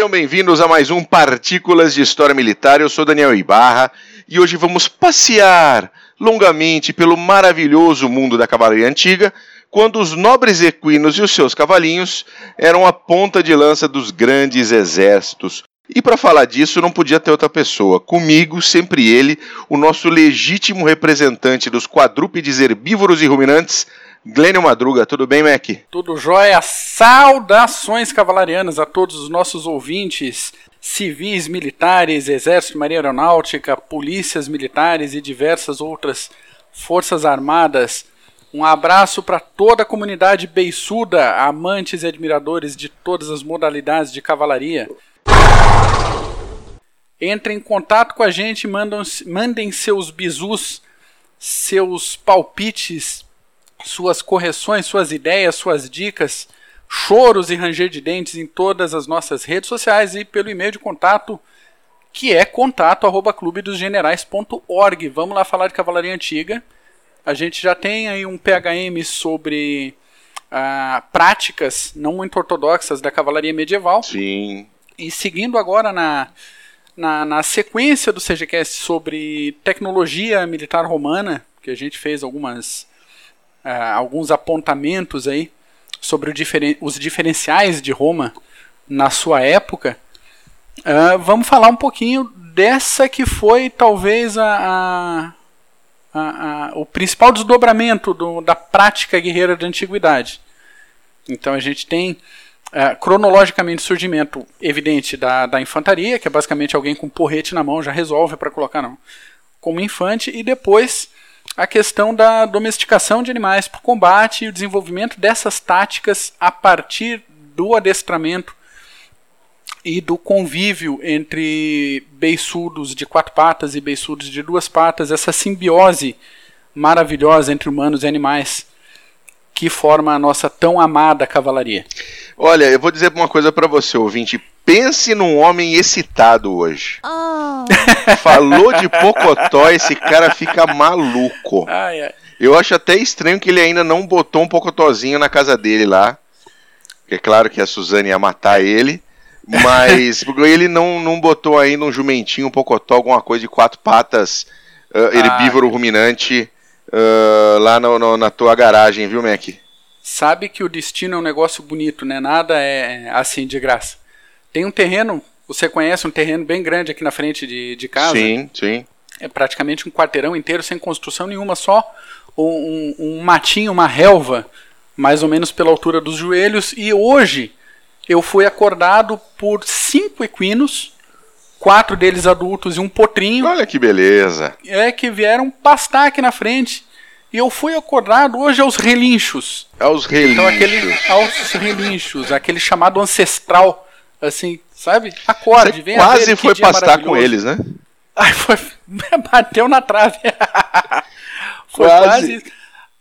Sejam bem-vindos a mais um Partículas de História Militar. Eu sou Daniel Ibarra e hoje vamos passear longamente pelo maravilhoso mundo da cavalaria antiga, quando os nobres equinos e os seus cavalinhos eram a ponta de lança dos grandes exércitos. E para falar disso não podia ter outra pessoa. Comigo, sempre ele, o nosso legítimo representante dos quadrúpedes herbívoros e ruminantes, Glênio Madruga, tudo bem, Mac? Tudo jóia. Saudações cavalarianas a todos os nossos ouvintes, civis, militares, exército, marinha aeronáutica, polícias militares e diversas outras forças armadas. Um abraço para toda a comunidade beiçuda, amantes e admiradores de todas as modalidades de cavalaria. Entrem em contato com a gente, mandem seus bizus, seus palpites suas correções, suas ideias, suas dicas, choros e ranger de dentes em todas as nossas redes sociais e pelo e-mail de contato que é contato arroba clubedosgenerais.org. Vamos lá falar de cavalaria antiga. A gente já tem aí um PHM sobre ah, práticas não muito ortodoxas da cavalaria medieval. Sim. E seguindo agora na, na, na sequência do CGCast sobre tecnologia militar romana, que a gente fez algumas uh, alguns apontamentos aí sobre diferen os diferenciais de Roma na sua época, uh, vamos falar um pouquinho dessa que foi talvez a, a, a, o principal desdobramento do, da prática guerreira da antiguidade. Então a gente tem uh, cronologicamente o surgimento evidente da, da infantaria, que é basicamente alguém com porrete na mão já resolve para colocar não, como infante, e depois a questão da domesticação de animais para o combate e o desenvolvimento dessas táticas a partir do adestramento e do convívio entre beiçudos de quatro patas e beiçudos de duas patas, essa simbiose maravilhosa entre humanos e animais que forma a nossa tão amada cavalaria. Olha, eu vou dizer uma coisa para você, ouvinte. Pense num homem excitado hoje. Oh. Falou de Pocotó, esse cara fica maluco. Ai, ai. Eu acho até estranho que ele ainda não botou um Pocotózinho na casa dele lá. É claro que a Suzane ia matar ele. Mas ele não, não botou ainda um jumentinho, um Pocotó, alguma coisa de quatro patas, uh, herbívoro ah. ruminante uh, lá no, no, na tua garagem, viu, Mac? Sabe que o destino é um negócio bonito, né? Nada é assim de graça. Tem um terreno, você conhece um terreno bem grande aqui na frente de, de casa? Sim, sim. É praticamente um quarteirão inteiro sem construção nenhuma, só um, um, um matinho, uma relva, mais ou menos pela altura dos joelhos. E hoje eu fui acordado por cinco equinos quatro deles adultos e um potrinho. Olha que beleza. É que vieram pastar aqui na frente. E eu fui acordado hoje aos relinchos. Aos relinchos. Então, aquele, aos relinchos, aquele chamado ancestral, assim, sabe? Acorde, vem Quase foi pastar com eles, né? Ai, foi, bateu na trave. foi quase. quase.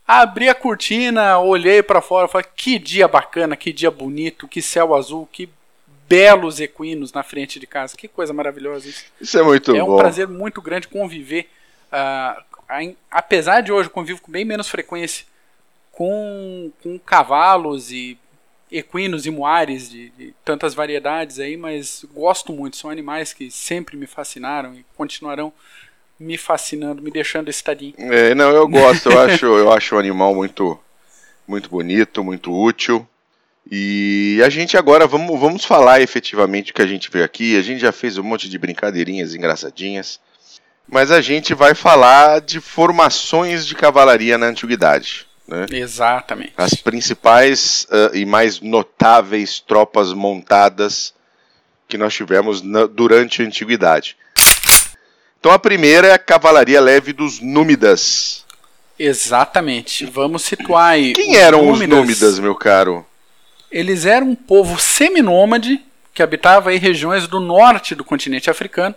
Abri a cortina, olhei para fora, falei: que dia bacana, que dia bonito, que céu azul, que belos equinos na frente de casa. Que coisa maravilhosa isso. Isso é muito é bom. É um prazer muito grande conviver. Uh, apesar de hoje convivo com bem menos frequência com, com cavalos e equinos e moares de, de, tantas variedades aí, mas gosto muito. São animais que sempre me fascinaram e continuarão me fascinando, me deixando estadinho. É, não, eu gosto. Eu acho, eu acho o animal muito, muito bonito, muito útil. E a gente agora vamos, vamos falar efetivamente o que a gente veio aqui. A gente já fez um monte de brincadeirinhas engraçadinhas, mas a gente vai falar de formações de cavalaria na antiguidade. Né? Exatamente. As principais uh, e mais notáveis tropas montadas que nós tivemos na, durante a antiguidade. Então a primeira é a cavalaria leve dos Númidas. Exatamente. Vamos situar aí. Quem eram númidas. os Númidas, meu caro? Eles eram um povo seminômade que habitava regiões do norte do continente africano,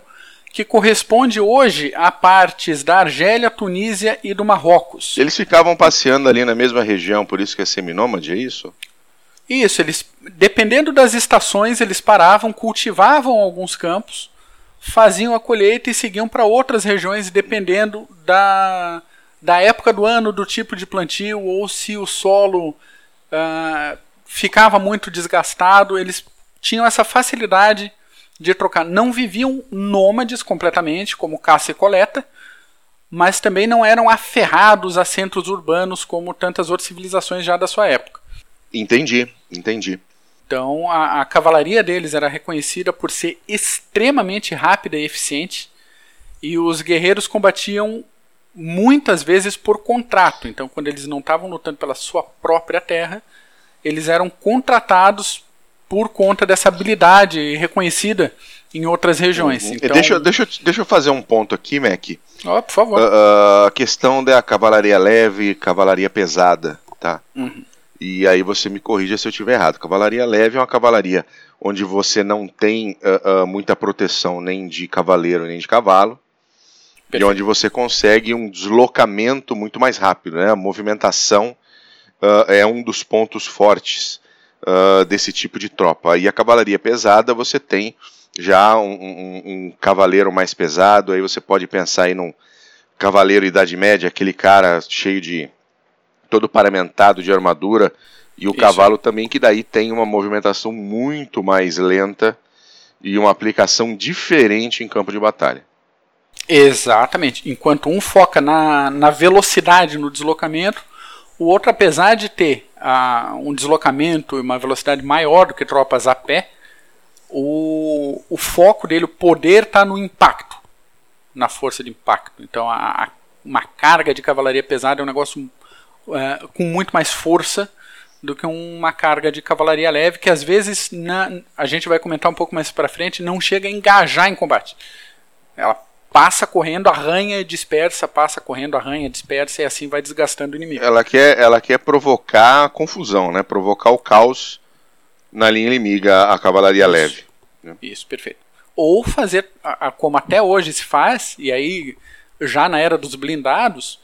que corresponde hoje a partes da Argélia, Tunísia e do Marrocos. Eles ficavam passeando ali na mesma região, por isso que é seminômade, é isso? Isso, eles, dependendo das estações, eles paravam, cultivavam alguns campos, faziam a colheita e seguiam para outras regiões, dependendo da, da época do ano, do tipo de plantio, ou se o solo uh, ficava muito desgastado, eles tinham essa facilidade de trocar. Não viviam nômades completamente, como caça e coleta, mas também não eram aferrados a centros urbanos como tantas outras civilizações já da sua época. Entendi, entendi. Então a, a cavalaria deles era reconhecida por ser extremamente rápida e eficiente, e os guerreiros combatiam muitas vezes por contrato. Então, quando eles não estavam lutando pela sua própria terra, eles eram contratados por conta dessa habilidade reconhecida em outras regiões. Uhum. Então... Deixa, deixa, deixa eu fazer um ponto aqui, Mac. Oh, por favor. Uh, a questão da cavalaria leve e cavalaria pesada, tá? Uhum. E aí você me corrija se eu estiver errado. Cavalaria leve é uma cavalaria onde você não tem uh, uh, muita proteção nem de cavaleiro nem de cavalo. Perfeito. E onde você consegue um deslocamento muito mais rápido. Né? A movimentação é um dos pontos fortes uh, desse tipo de tropa. E a cavalaria pesada você tem já um, um, um, cavaleiro mais pesado, aí você pode pensar aí num cavaleiro Idade Média, aquele cara cheio de. todo paramentado de armadura, e o Isso. cavalo também, que daí tem uma movimentação muito mais lenta e uma aplicação diferente em campo de batalha. Exatamente. Enquanto um foca na, na velocidade no deslocamento, o outro, apesar de ter uh, um deslocamento e uma velocidade maior do que tropas a pé, o, o foco dele, o poder está no impacto, na força de impacto. Então, a, a, uma carga de cavalaria pesada é um negócio uh, com muito mais força do que uma carga de cavalaria leve, que às vezes, na, a gente vai comentar um pouco mais para frente, não chega a engajar em combate. Ela passa correndo, arranha, dispersa, passa correndo, arranha, dispersa e assim vai desgastando o inimigo. Ela quer, ela quer provocar confusão, né? Provocar o caos na linha inimiga, a cavalaria Isso. leve. Né? Isso, perfeito. Ou fazer, como até hoje se faz, e aí já na era dos blindados,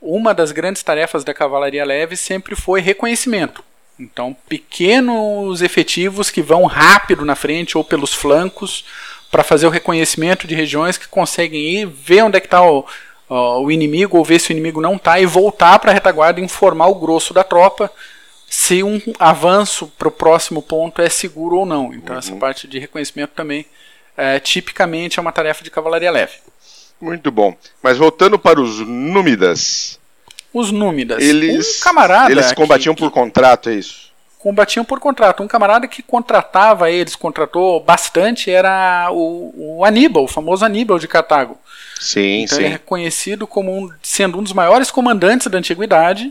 uma das grandes tarefas da cavalaria leve sempre foi reconhecimento. Então, pequenos efetivos que vão rápido na frente ou pelos flancos para fazer o reconhecimento de regiões que conseguem ir, ver onde é que está o, o, inimigo, ou ver se o inimigo não está, e voltar para a retaguarda e informar o grosso da tropa se um avanço para o próximo ponto é seguro ou não. Então, uhum. essa parte de reconhecimento também, é, tipicamente, é uma tarefa de cavalaria leve. Muito bom. Mas voltando para os Númidas. Os Númidas. Eles, um camarada eles combatiam que, por contrato, é isso? Combatiam por contrato. Um camarada que contratava eles, contratou bastante, era o, o Aníbal, o famoso Aníbal de Cartago. Sim, então sim. Ele é reconhecido como um, sendo um dos maiores comandantes da antiguidade.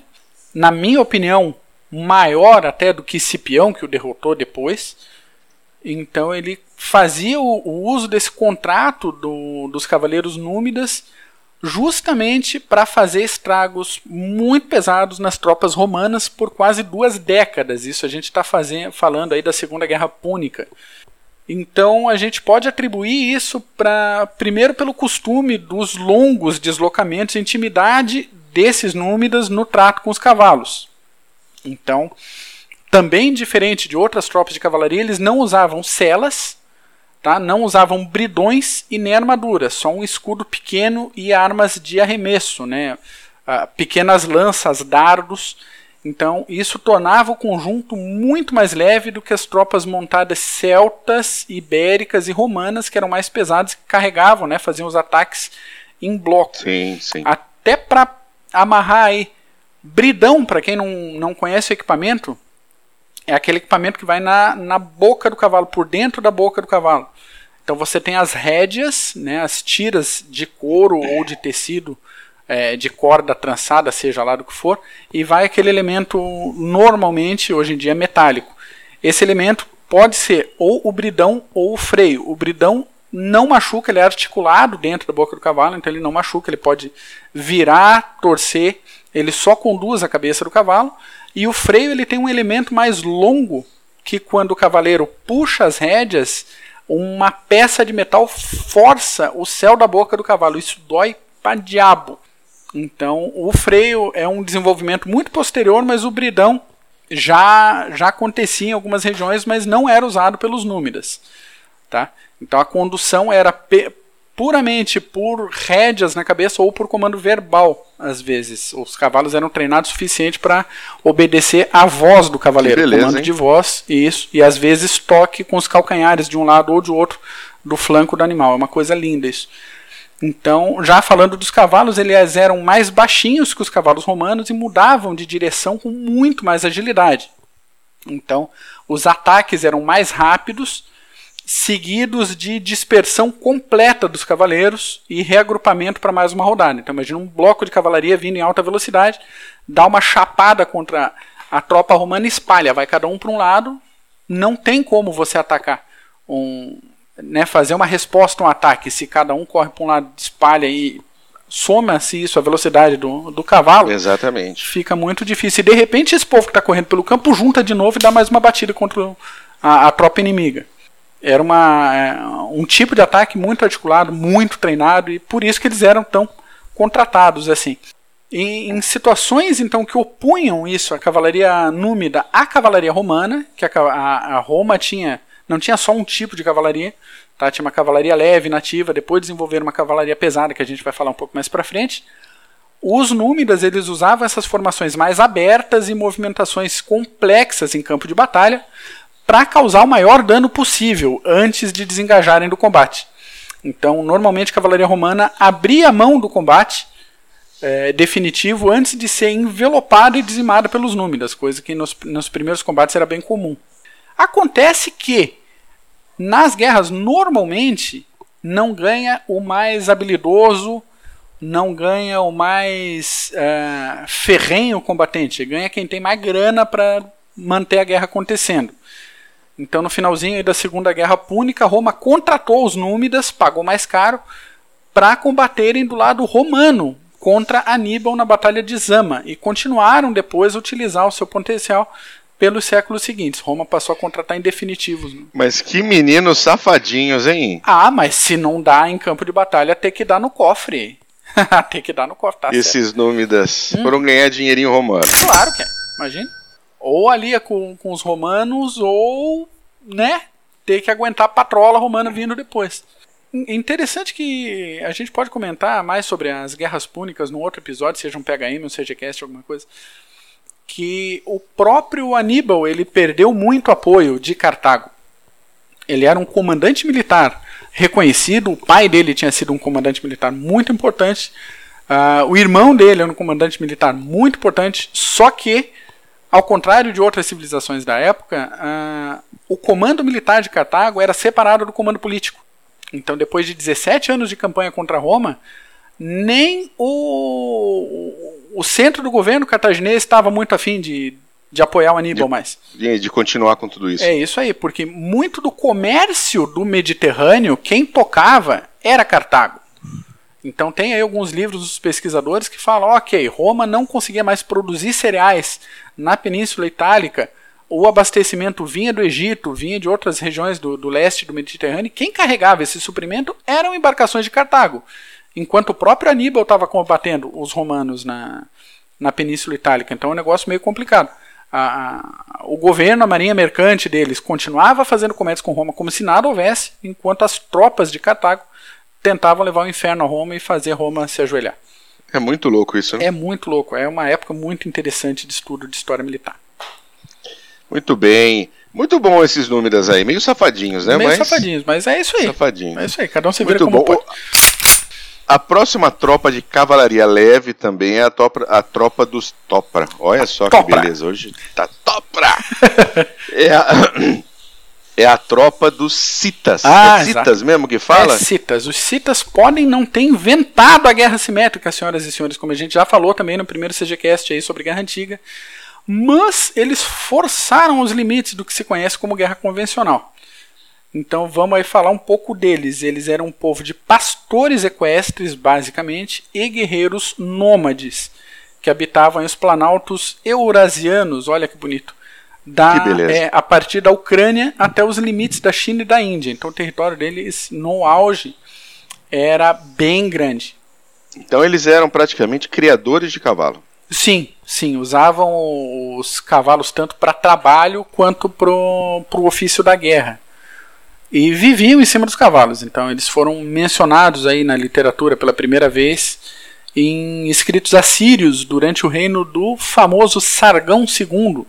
Na minha opinião, maior até do que Cipião, que o derrotou depois. Então ele fazia o, o uso desse contrato do, dos cavaleiros númidas justamente para fazer estragos muito pesados nas tropas romanas por quase duas décadas. Isso a gente está falando aí da Segunda Guerra Púnica. Então a gente pode atribuir isso para primeiro pelo costume dos longos deslocamentos e intimidade desses númidas no trato com os cavalos. Então, também diferente de outras tropas de cavalaria, eles não usavam celas, Tá? Não usavam bridões e nem armadura, só um escudo pequeno e armas de arremesso, né? Uh, pequenas lanças, dardos. Então, isso tornava o conjunto muito mais leve do que as tropas montadas celtas, ibéricas e romanas, que eram mais pesadas, que carregavam, né, faziam os ataques em bloco. Sim, sim. Até para amarrar aí. Bridão, para quem não, não conhece o equipamento, é aquele equipamento que vai na, na boca do cavalo, por dentro da boca do cavalo. Então você tem as rédeas, né, as tiras de couro ou de tecido é, de corda trançada, seja lá do que for, e vai aquele elemento normalmente hoje em dia metálico. Esse elemento pode ser ou o bridão ou o freio. O bridão não machuca, ele é articulado dentro da boca do cavalo, então ele não machuca, ele pode virar, torcer, ele só conduz a cabeça do cavalo. E o freio ele tem um elemento mais longo que quando o cavaleiro puxa as rédeas, uma peça de metal força o céu da boca do cavalo. Isso dói para diabo. Então, o freio é um desenvolvimento muito posterior, mas o bridão já já acontecia em algumas regiões, mas não era usado pelos númidas, tá? Então a condução era puramente por rédeas na cabeça ou por comando verbal, às vezes. Os cavalos eram treinados o suficiente para obedecer à voz do cavaleiro, beleza, comando hein? de voz, isso, e às vezes toque com os calcanhares de um lado ou de outro do flanco do animal. É uma coisa linda isso. Então, já falando dos cavalos, eles eram mais baixinhos que os cavalos romanos e mudavam de direção com muito mais agilidade. Então, os ataques eram mais rápidos, seguidos de dispersão completa dos cavaleiros e reagrupamento para mais uma rodada. Então, imagina um bloco de cavalaria vindo em alta velocidade, dá uma chapada contra a tropa romana e espalha, vai cada um para um lado. Não tem como você atacar um, né, fazer uma resposta a um ataque, se cada um corre para um lado, espalha e soma-se isso a velocidade do, do cavalo, Exatamente. fica muito difícil. E de repente esse povo que está correndo pelo campo junta de novo e dá mais uma batida contra a, a tropa inimiga. Era uma, é, um tipo de ataque muito articulado, muito treinado, e por isso que eles eram tão contratados assim. Em situações então que opunham isso, a cavalaria númida à cavalaria romana, que a, a, a Roma tinha não tinha só um tipo de cavalaria, tá? tinha uma cavalaria leve, nativa, depois desenvolveram uma cavalaria pesada, que a gente vai falar um pouco mais para frente. Os númidas eles usavam essas formações mais abertas e movimentações complexas em campo de batalha para causar o maior dano possível antes de desengajarem do combate. Então, normalmente a cavalaria romana abria a mão do combate é, definitivo antes de ser envelopada e dizimada pelos númidas, coisa que nos, nos primeiros combates era bem comum. Acontece que nas guerras normalmente não ganha o mais habilidoso, não ganha o mais uh, ferrenho combatente, ganha quem tem mais grana para manter a guerra acontecendo. Então, no finalzinho da Segunda Guerra Púnica, Roma contratou os Númidas, pagou mais caro, para combaterem do lado romano contra Aníbal na Batalha de Zama e continuaram depois a utilizar o seu potencial pelos séculos seguintes. Roma passou a contratar em definitivos. Né? Mas que meninos safadinhos, hein? Ah, mas se não dá em campo de batalha, tem que dar no cofre. tem que dar no cofre, tá Esses certo. númidas hum. foram ganhar dinheirinho romano. Claro que é, imagina. Ou ali é com, com os romanos, ou, né, ter que aguentar a patrola romana vindo depois. Interessante que a gente pode comentar mais sobre as guerras púnicas num outro episódio, seja um PHM, um CGCast, alguma coisa que o próprio Aníbal ele perdeu muito apoio de Cartago. Ele era um comandante militar reconhecido, o pai dele tinha sido um comandante militar muito importante, uh, o irmão dele era um comandante militar muito importante, só que, ao contrário de outras civilizações da época, uh, o comando militar de Cartago era separado do comando político. Então, depois de 17 anos de campanha contra Roma, nem o, o centro do governo cartaginês estava muito afim de, de apoiar o Aníbal de, mais. De, de, continuar com tudo isso. É isso aí, porque muito do comércio do Mediterrâneo, quem tocava era Cartago. Então tem aí alguns livros dos pesquisadores que falam, ok, Roma não conseguia mais produzir cereais na Península Itálica, o abastecimento vinha do Egito, vinha de outras regiões do, do leste do Mediterrâneo, quem carregava esse suprimento eram embarcações de Cartago enquanto o próprio Aníbal estava combatendo os romanos na, na Península Itálica. Então é um negócio meio complicado. A, a, o governo, a marinha mercante deles, continuava fazendo comércio com Roma como se nada houvesse, enquanto as tropas de Cartago tentavam levar o inferno a Roma e fazer Roma se ajoelhar. É muito louco isso, né? É muito louco. É uma época muito interessante de estudo de história militar. Muito bem. Muito bom esses números aí. Meio safadinhos, né? Meio mas... safadinhos, mas é isso aí. Safadinho. É isso aí. Cada um se vira muito como bom. pode. A próxima tropa de cavalaria leve também é a tropa, a tropa dos Topra. Olha só que beleza, hoje tá Topra! é, a, é a tropa dos Citas. Ah, é Citas exato. mesmo que fala? É Citas. Os Citas podem não ter inventado a guerra simétrica, senhoras e senhores, como a gente já falou também no primeiro CGCast aí sobre Guerra Antiga, mas eles forçaram os limites do que se conhece como guerra convencional. Então vamos aí falar um pouco deles. Eles eram um povo de pastores equestres, basicamente, e guerreiros nômades, que habitavam os planaltos eurasianos, olha que bonito, da, que é, a partir da Ucrânia até os limites da China e da Índia. Então o território deles, no auge, era bem grande. Então eles eram praticamente criadores de cavalo. Sim, sim, usavam os cavalos tanto para trabalho quanto para o ofício da guerra. e viviam em cima dos cavalos. Então eles foram mencionados aí na literatura pela primeira vez em escritos assírios durante o reino do famoso Sargão II.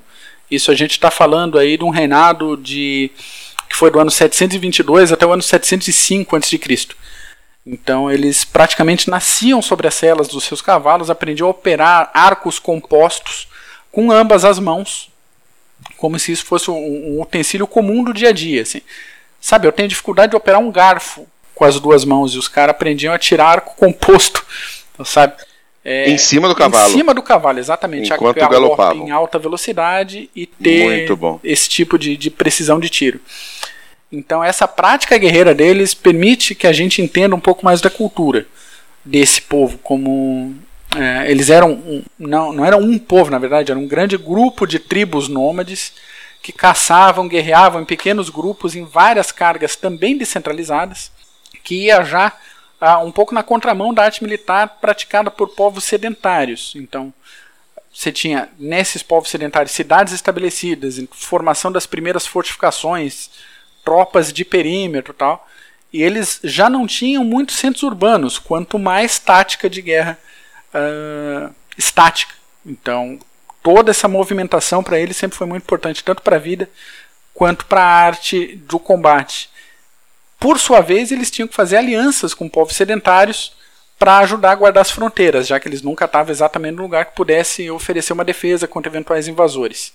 Isso a gente está falando aí de um reinado de que foi do ano 722 até o ano 705 a.C. Então eles praticamente nasciam sobre as celas dos seus cavalos, aprendiam a operar arcos compostos com ambas as mãos, como se isso fosse um, utensílio comum do dia a dia. Assim. Sabe, eu tenho dificuldade de operar um garfo com as duas mãos e os caras aprendiam a tirar arco composto, sabe? É, em cima do cavalo. Em cima do cavalo, exatamente. Enquanto galopava. Em alta velocidade e ter esse tipo de, de precisão de tiro. Então, essa prática guerreira deles permite que a gente entenda um pouco mais da cultura desse povo. Como é, eles eram. Um, não, não eram um povo, na verdade, era um grande grupo de tribos nômades que caçavam, guerreavam em pequenos grupos em várias cargas também descentralizadas, que ia já um pouco na contramão da arte militar praticada por povos sedentários. Então, você tinha nesses povos sedentários cidades estabelecidas, formação das primeiras fortificações, tropas de perímetro e tal. E eles já não tinham muitos centros urbanos, quanto mais tática de guerra uh, estática. Então, toda essa movimentação para eles sempre foi muito importante, tanto para a vida quanto para a arte do combate. Por sua vez, eles tinham que fazer alianças com povos sedentários para ajudar a guardar as fronteiras, já que eles nunca estavam exatamente no lugar que pudesse oferecer uma defesa contra eventuais invasores.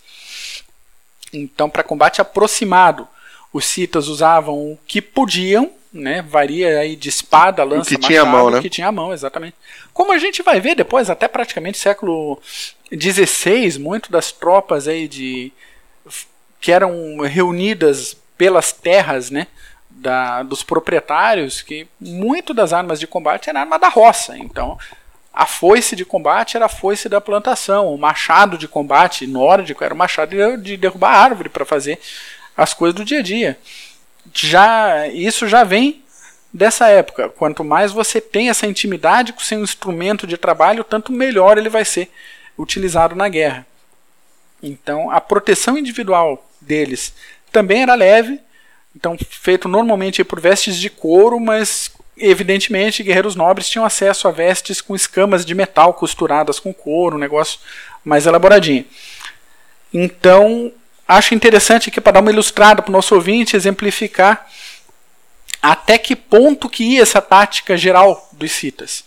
Então, para combate aproximado, os citas usavam o que podiam, né? Varia aí de espada, lança, o que machado, tinha a mão, né? que tinha a mão, exatamente. Como a gente vai ver depois, até praticamente século XVI, muito das tropas aí de que eram reunidas pelas terras, né? Da, dos proprietários, que muito das armas de combate era arma da roça. Então, a foice de combate era a foice da plantação, o machado de combate nórdico era o machado de derrubar árvore para fazer as coisas do dia a dia. Já isso já vem dessa época. Quanto mais você tem essa intimidade com seu instrumento de trabalho, tanto melhor ele vai ser utilizado na guerra. Então, a proteção individual deles também era leve, então feito normalmente por vestes de couro, mas evidentemente guerreiros nobres tinham acesso a vestes com escamas de metal costuradas com couro, um negócio mais elaboradinho. Então, acho interessante aqui para dar uma ilustrada para o nosso ouvinte, exemplificar até que ponto que ia essa tática geral dos citas.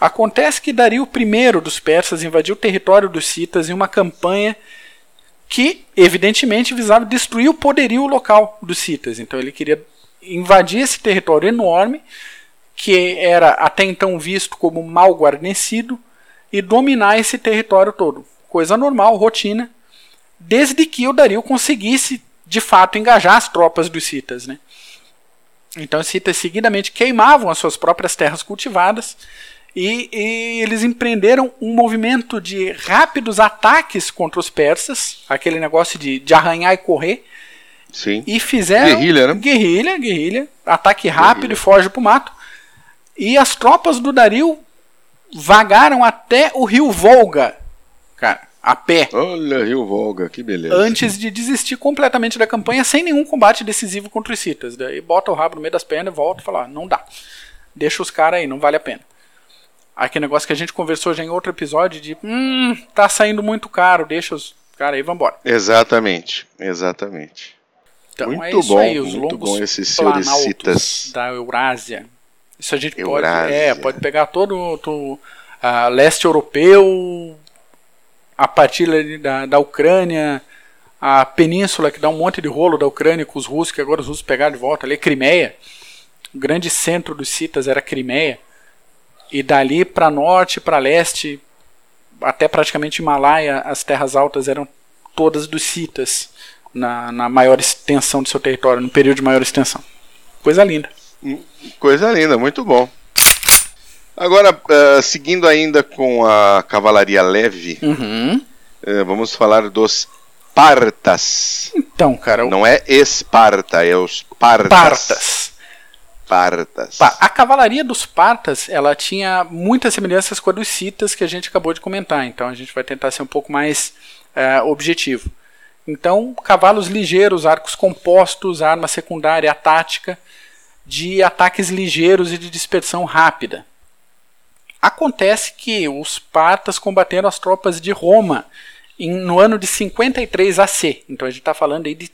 Acontece que Dario I dos persas invadiu o território dos citas em uma campanha que, evidentemente, visava destruir o poderio local dos citas. Então ele queria invadir esse território enorme, que era até então visto como mal guarnecido, e dominar esse território todo. Coisa normal, rotina, desde que o Dario conseguisse de fato engajar as tropas dos citas. Né? Então os citas seguidamente queimavam as suas próprias terras cultivadas e, e, eles empreenderam um movimento de rápidos ataques contra os persas, aquele negócio de, de arranhar e correr. Sim. E fizeram. Guerrilha, né? Guerrilha, guerrilha. Ataque rápido guerrilha. e foge pro mato. E as tropas do Dario vagaram até o rio Volga. Cara, a pé. Olha, Rio Volga, que beleza. Antes de desistir completamente da campanha, sem nenhum combate decisivo contra os citas. Daí bota o rabo no meio das pernas e volta e fala: ah, não dá. Deixa os caras aí, não vale a pena. Aquele negócio que a gente conversou já em outro episódio de hum, tá saindo muito caro, deixa os caras aí, vambora. Exatamente, exatamente. Então muito é isso bom, aí, os muito bom esses planaltos da Eurásia. Isso a gente Eurásia. pode, é, pode pegar todo o uh, leste europeu, a partir da, da Ucrânia, a península que dá um monte de rolo da Ucrânia com os russos, que agora os russos pegaram de volta ali, Crimeia. O grande centro dos citas era Crimeia. E dali para norte, para leste, até praticamente Himalaia, as terras altas eram todas dos citas, na, na maior extensão do seu território, no período de maior extensão. Coisa linda. Coisa linda, muito bom. Agora, uh, seguindo ainda com a cavalaria leve, uhum. uh, vamos falar dos Partas. Então, cara. Não é Esparta, é os Partas. Partas. Partas. A cavalaria dos Partas, ela tinha muitas semelhanças com a dos Citas que a gente acabou de comentar. Então a gente vai tentar ser um pouco mais uh, objetivo. Então, cavalos ligeiros, arcos compostos, arma secundária tática de ataques ligeiros e de dispersão rápida. Acontece que os partas combateram as tropas de Roma em, no ano de 53 AC. Então a gente está falando aí de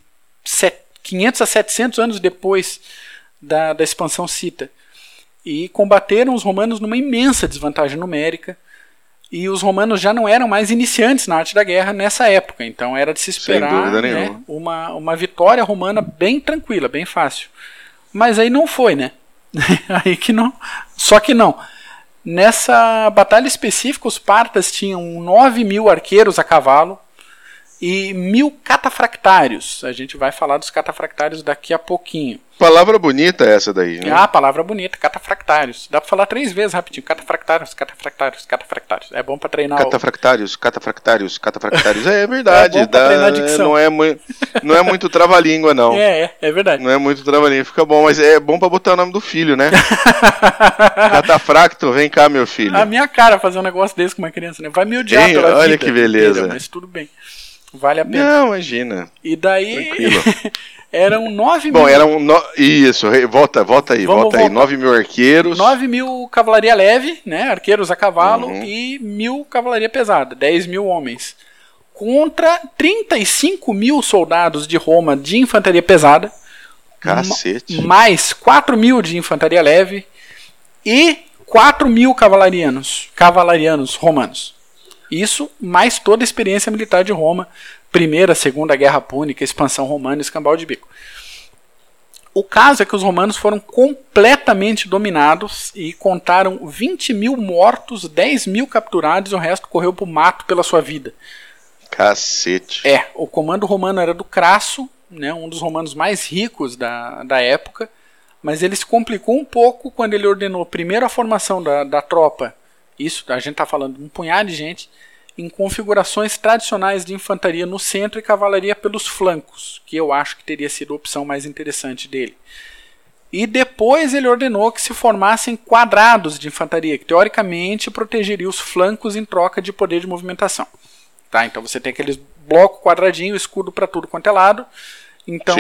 500 a 700 anos depois da, da expansão cita. E combateram os romanos numa imensa desvantagem numérica. E os romanos já não eram mais iniciantes na arte da guerra nessa época. Então era de se esperar né, uma, uma vitória romana bem tranquila, bem fácil. Mas aí não foi, né? aí que não. Só que não. Nessa batalha específica, os partas tinham 9 mil arqueiros a cavalo e mil catafractários. A gente vai falar dos catafractários daqui a pouquinho. Palavra bonita essa daí, né? Ah, palavra bonita, catafractários. Dá pra falar três vezes rapidinho. Catafractários, catafractários, catafractários. É bom pra treinar Catafractários, o... catafractários, catafractários. É, é verdade. é bom pra dá, treinar dicção. Não é, não é muito trava-língua, não. É, é, é verdade. Não é muito trava-língua, fica bom, mas é bom pra botar o nome do filho, né? Catafracto, vem cá, meu filho. A minha cara fazer um negócio desse com uma criança, né? Vai me odiar Ei, pela Olha vida, que beleza. Mas tudo bem. Vale a pena. Não, imagina. E daí. eram 9 mil. Bom, eram. No... Isso, volta, volta aí, Vamos volta voltar. aí. 9 mil arqueiros. 9 mil cavalaria leve, né? Arqueiros a cavalo, uhum. e mil cavalaria pesada, 10 mil homens. Contra 35 mil soldados de Roma de infantaria pesada. Cacete. Mais 4 mil de infantaria leve. E 4 mil cavalarianos, cavalarianos romanos. Isso mais toda a experiência militar de Roma, Primeira, Segunda Guerra Púnica, expansão romana escambau de bico. O caso é que os romanos foram completamente dominados e contaram 20 mil mortos, 10 mil capturados e o resto correu para o mato pela sua vida. Cacete. É, o comando romano era do Crasso, né, um dos romanos mais ricos da, da época, mas ele se complicou um pouco quando ele ordenou primeiro a formação da, da tropa isso a gente está falando de um punhado de gente em configurações tradicionais de infantaria no centro e cavalaria pelos flancos, que eu acho que teria sido a opção mais interessante dele. E depois ele ordenou que se formassem quadrados de infantaria, que teoricamente protegeria os flancos em troca de poder de movimentação. Tá? Então você tem aqueles bloco quadradinho, escudo para tudo quanto é lado. Então,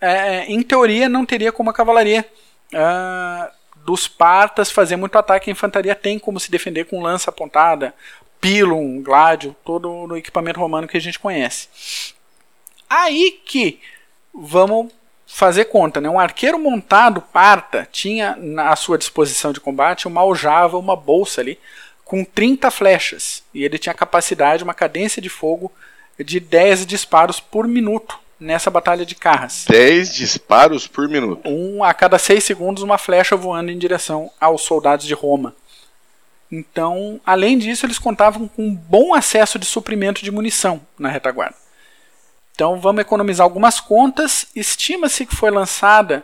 é, em teoria, não teria como a cavalaria uh, dos partas fazer muito ataque, a infantaria tem como se defender com lança apontada, pilum, gládio, todo o equipamento romano que a gente conhece. Aí que vamos fazer conta, né? Um arqueiro montado parta tinha à sua disposição de combate uma aljava, uma bolsa ali com 30 flechas e ele tinha capacidade, uma cadência de fogo de 10 disparos por minuto nessa batalha de carras. 10 disparos por minuto. Um a cada 6 segundos, uma flecha voando em direção aos soldados de Roma. Então, além disso, eles contavam com um bom acesso de suprimento de munição na retaguarda. Então, vamos economizar algumas contas. Estima-se que foi lançada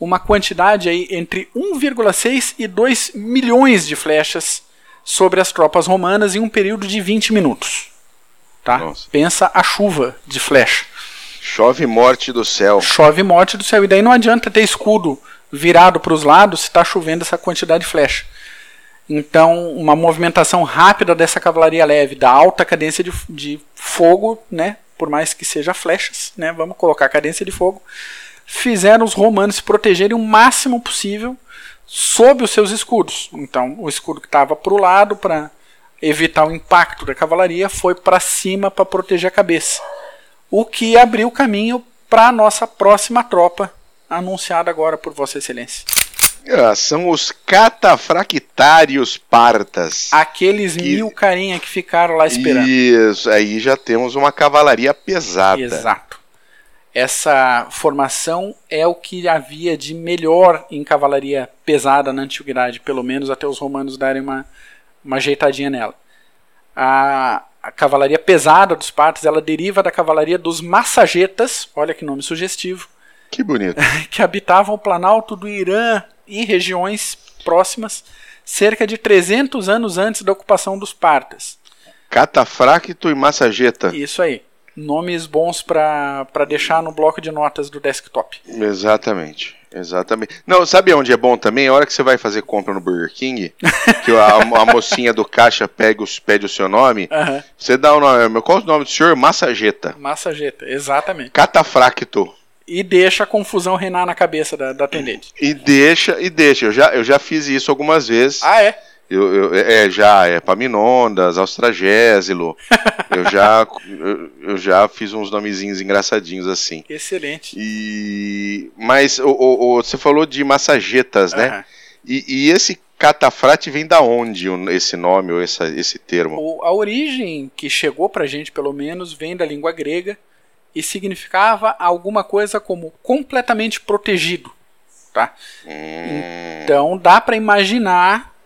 uma quantidade aí entre 1,6 e 2 milhões de flechas sobre as tropas romanas em um período de 20 minutos. Tá? Pensa a chuva de flecha. Chove morte do céu. Chove morte do céu. E daí não adianta ter escudo virado para os lados se está chovendo essa quantidade de flecha. Então, uma movimentação rápida dessa cavalaria leve, da alta cadência de, de fogo, né, por mais que seja flechas, né, vamos colocar cadência de fogo, fizeram os romanos se protegerem o máximo possível sob os seus escudos. Então, o escudo que estava para o lado para evitar o impacto da cavalaria foi para cima para proteger a cabeça o que abriu caminho para a nossa próxima tropa, anunciada agora por Vossa Excelência. Ah, são os catafractários partas. Aqueles que... mil carinha que ficaram lá esperando. Isso, aí já temos uma cavalaria pesada. Exato. Essa formação é o que havia de melhor em cavalaria pesada na antiguidade, pelo menos até os romanos darem uma, uma ajeitadinha nela. A, a cavalaria pesada dos partos, ela deriva da cavalaria dos massagetas, olha que nome sugestivo. Que bonito. Que habitavam o planalto do Irã e regiões próximas, cerca de 300 anos antes da ocupação dos partas. Catafracto e massageta. Isso aí. Nomes bons para deixar no bloco de notas do desktop. Exatamente. Exatamente. Não, sabe onde é bom também? A hora que você vai fazer compra no Burger King, que a, a mocinha do caixa pega os, pede o seu nome, uhum. você dá o nome. Qual é o nome do senhor? Massageta. Massageta, exatamente. Catafracto. E deixa a confusão reinar na cabeça da, da atendente. E deixa, e deixa. Eu já, eu já fiz isso algumas vezes. Ah, é? Eu, eu, é, já, é Paminondas, Austragésilo. eu, já, eu, eu, já fiz uns nomezinhos engraçadinhos assim. Excelente. E, mas o, o, o você falou de massagetas, né? Uhum. E, e, esse catafrate vem da onde esse nome ou essa, esse termo? O, a origem que chegou pra gente, pelo menos, vem da língua grega e significava alguma coisa como completamente protegido. Tá? Hum. Então dá para imaginar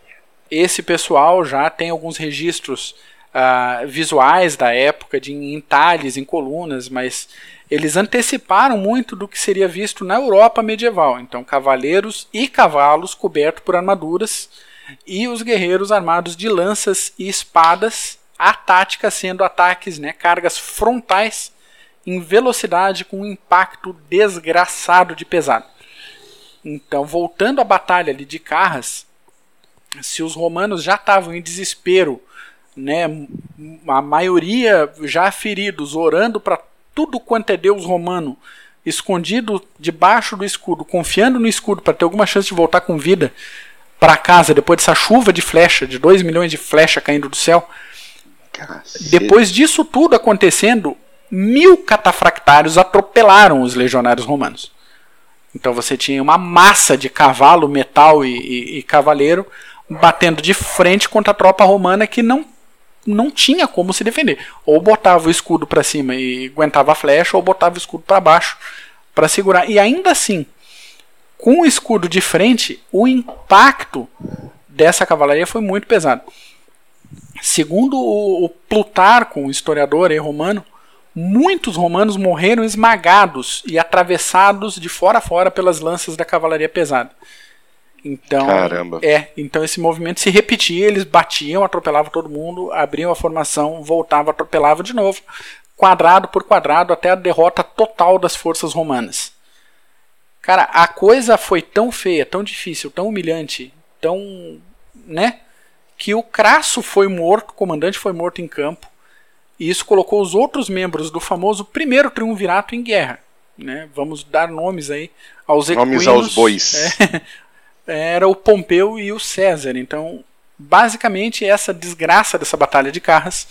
esse pessoal já tem alguns registros uh, visuais da época, de entalhes em colunas, mas eles anteciparam muito do que seria visto na Europa medieval. Então, cavaleiros e cavalos cobertos por armaduras e os guerreiros armados de lanças e espadas, a tática sendo ataques, né, cargas frontais em velocidade com um impacto desgraçado de pesado. Então, voltando à batalha ali de Carras, se os romanos já estavam em desespero, né, a maioria já feridos, orando para tudo quanto é Deus romano, escondido debaixo do escudo, confiando no escudo para ter alguma chance de voltar com vida para casa depois dessa chuva de flecha, de 2 milhões de flecha caindo do céu. Cacete. Depois disso tudo acontecendo, mil catafractários atropelaram os legionários romanos. Então você tinha uma massa de cavalo, metal e, e, e cavaleiro batendo de frente contra a tropa romana que não não tinha como se defender. Ou botava o escudo para cima e aguentava a flecha, ou botava o escudo para baixo para segurar. E ainda assim, com o escudo de frente, o impacto dessa cavalaria foi muito pesado. Segundo o, Plutarco, um historiador romano, muitos romanos morreram esmagados e atravessados de fora a fora pelas lanças da cavalaria pesada. Então, Caramba. é, então esse movimento se repetia, eles batiam, atropelavam todo mundo, abriam a formação, voltavam, atropelavam de novo, quadrado por quadrado até a derrota total das forças romanas. Cara, a coisa foi tão feia, tão difícil, tão humilhante, tão, né, que o Crasso foi morto, o comandante foi morto em campo, e isso colocou os outros membros do famoso primeiro triunvirato em guerra. Né? Vamos dar nomes aí aos equinos. Nomes aos bois. É, era o Pompeu e o César. Então, basicamente, essa desgraça dessa batalha de Carras,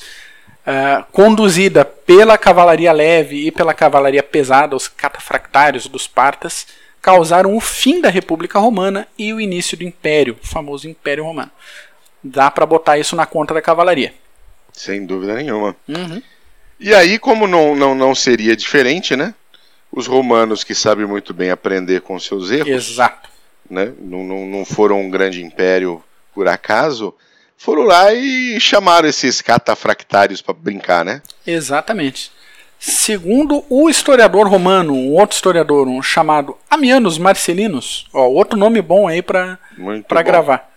uh, conduzida pela cavalaria leve e pela cavalaria pesada, os catafractários dos partas, causaram o fim da República Romana e o início do Império, o famoso Império Romano. Dá para botar isso na conta da cavalaria. Sem dúvida nenhuma. Uhum. E aí, como não, não, não seria diferente, né? Os romanos que sabem muito bem aprender com seus erros. Exato né? não, não, não foram um grande império por acaso, foram lá e chamaram esses catafractários para brincar, né? Exatamente. Segundo o historiador romano, um outro historiador, um chamado Amianus Marcellinus, ó, outro nome bom aí para gravar.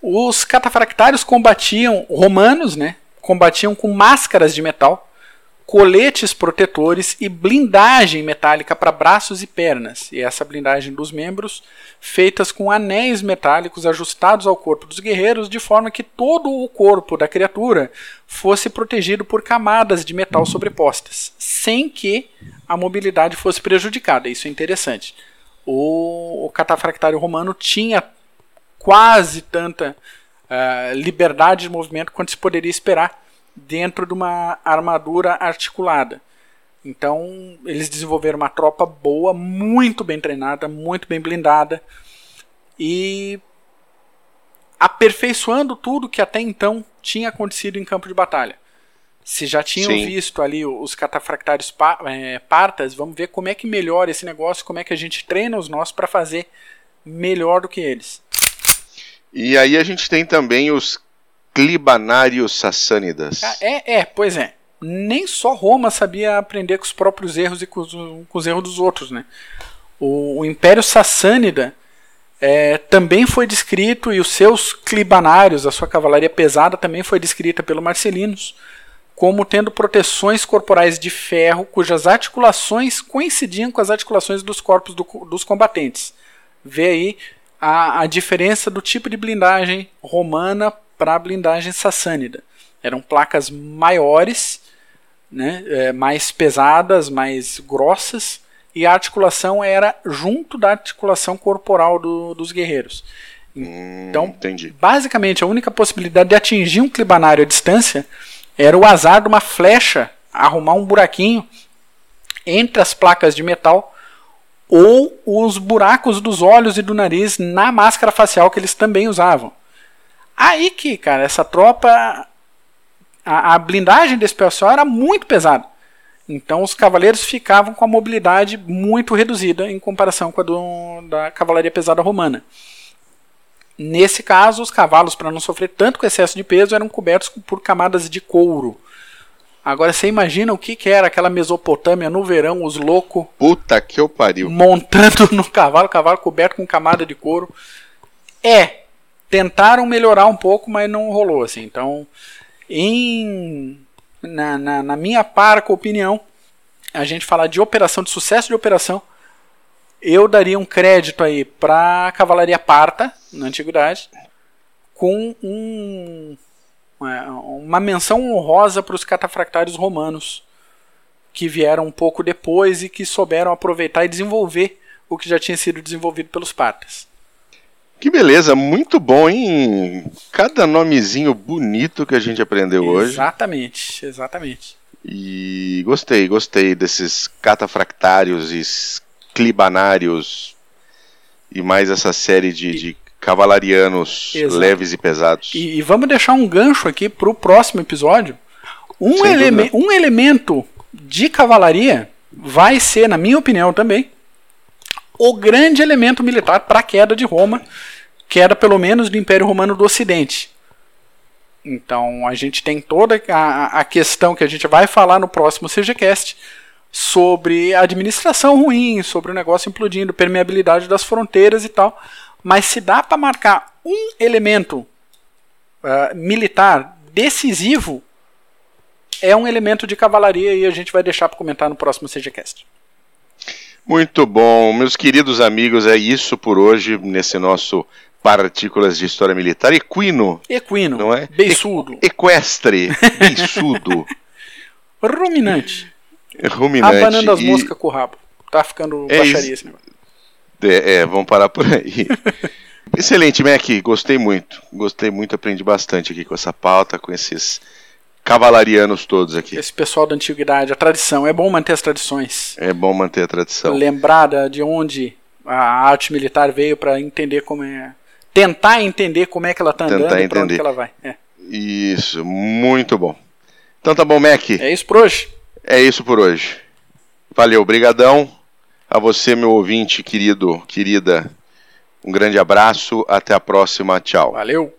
Os catafractários combatiam romanos, né? Combatiam com máscaras de metal coletes protetores e blindagem metálica para braços e pernas, e essa blindagem dos membros feitas com anéis metálicos ajustados ao corpo dos guerreiros de forma que todo o corpo da criatura fosse protegido por camadas de metal sobrepostas, sem que a mobilidade fosse prejudicada. Isso é interessante. O, o catafractário romano tinha quase tanta uh, liberdade de movimento quanto se poderia esperar dentro de uma armadura articulada. Então, eles desenvolveram uma tropa boa, muito bem treinada, muito bem blindada e aperfeiçoando tudo que até então tinha acontecido em campo de batalha. Se já tinham Sim. visto ali os catafractários é, partas, vamos ver como é que melhora esse negócio, como é que a gente treina os nossos para fazer melhor do que eles. E aí a gente tem também os clibanários sassânidas. É, é, pois é. Nem só Roma sabia aprender com os próprios erros e com os, com os erros dos outros, né? O, o Império Sassânida é, também foi descrito e os seus clibanários, a sua cavalaria pesada, também foi descrita pelo Marcelinos como tendo proteções corporais de ferro cujas articulações coincidiam com as articulações dos corpos do, dos combatentes. vê aí a, a diferença do tipo de blindagem romana para a blindagem sassânida. Eram placas maiores, né, é, mais pesadas, mais grossas, e a articulação era junto da articulação corporal do, dos guerreiros. Então, Entendi. basicamente, a única possibilidade de atingir um clibanário à distância era o azar de uma flecha arrumar um buraquinho entre as placas de metal ou os buracos dos olhos e do nariz na máscara facial que eles também usavam. Aí que, cara, essa tropa. A, a blindagem desse pessoal era muito pesada. Então os cavaleiros ficavam com a mobilidade muito reduzida em comparação com a do, da cavalaria pesada romana. Nesse caso, os cavalos, para não sofrer tanto com excesso de peso, eram cobertos por camadas de couro. Agora você imagina o que, que era aquela Mesopotâmia no verão, os loucos. Puta que eu pariu. Montando no cavalo, cavalo coberto com camada de couro. É, tentaram melhorar um pouco, mas não rolou assim. Então, em na, na, na minha parca opinião, a gente falar de operação, de sucesso de operação, eu daria um crédito aí para a cavalaria parta na antiguidade, com um, uma menção honrosa para os catafractários romanos que vieram um pouco depois e que souberam aproveitar e desenvolver o que já tinha sido desenvolvido pelos partas. Que beleza, muito bom, hein? Cada nomezinho bonito que a gente aprendeu exatamente, hoje. Exatamente, exatamente. E gostei, gostei desses catafractários e clibanários e mais essa série de, de cavalarianos Exato. leves e pesados. E, e, vamos deixar um gancho aqui para o próximo episódio. Um, eleme um elemento de cavalaria vai ser, na minha opinião também, o grande elemento militar para a queda de Roma, queda pelo menos do Império Romano do Ocidente. Então a gente tem toda a, a questão que a gente vai falar no próximo CGCast sobre administração ruim, sobre o negócio implodindo, permeabilidade das fronteiras e tal. Mas se dá para marcar um elemento uh, militar decisivo, é um elemento de cavalaria e a gente vai deixar para comentar no próximo CGCast. Muito bom, meus queridos amigos, é isso por hoje nesse nosso Partículas de História Militar. Equino. Equino. Não é? Beiçudo. Equestre. Beiçudo. Ruminante. Ruminante. Abanando as e... moscas com o rabo. Tá ficando é baixaria esse negócio. É, é, vamos parar por aí. Excelente, Mac. Gostei muito. Gostei muito, aprendi bastante aqui com essa pauta, com esses cavalarianos todos aqui. Esse pessoal da antiguidade, a tradição. É bom manter as tradições. É bom manter a tradição. Lembrada de onde a arte militar veio para entender como é. Tentar entender como é que ela está andando e para onde ela vai. É. Isso, muito bom. Então tá bom, Mac. É isso por hoje. É isso por hoje. Valeu, brigadão. A você, meu ouvinte querido, querida. Um grande abraço, até a próxima, tchau. Valeu.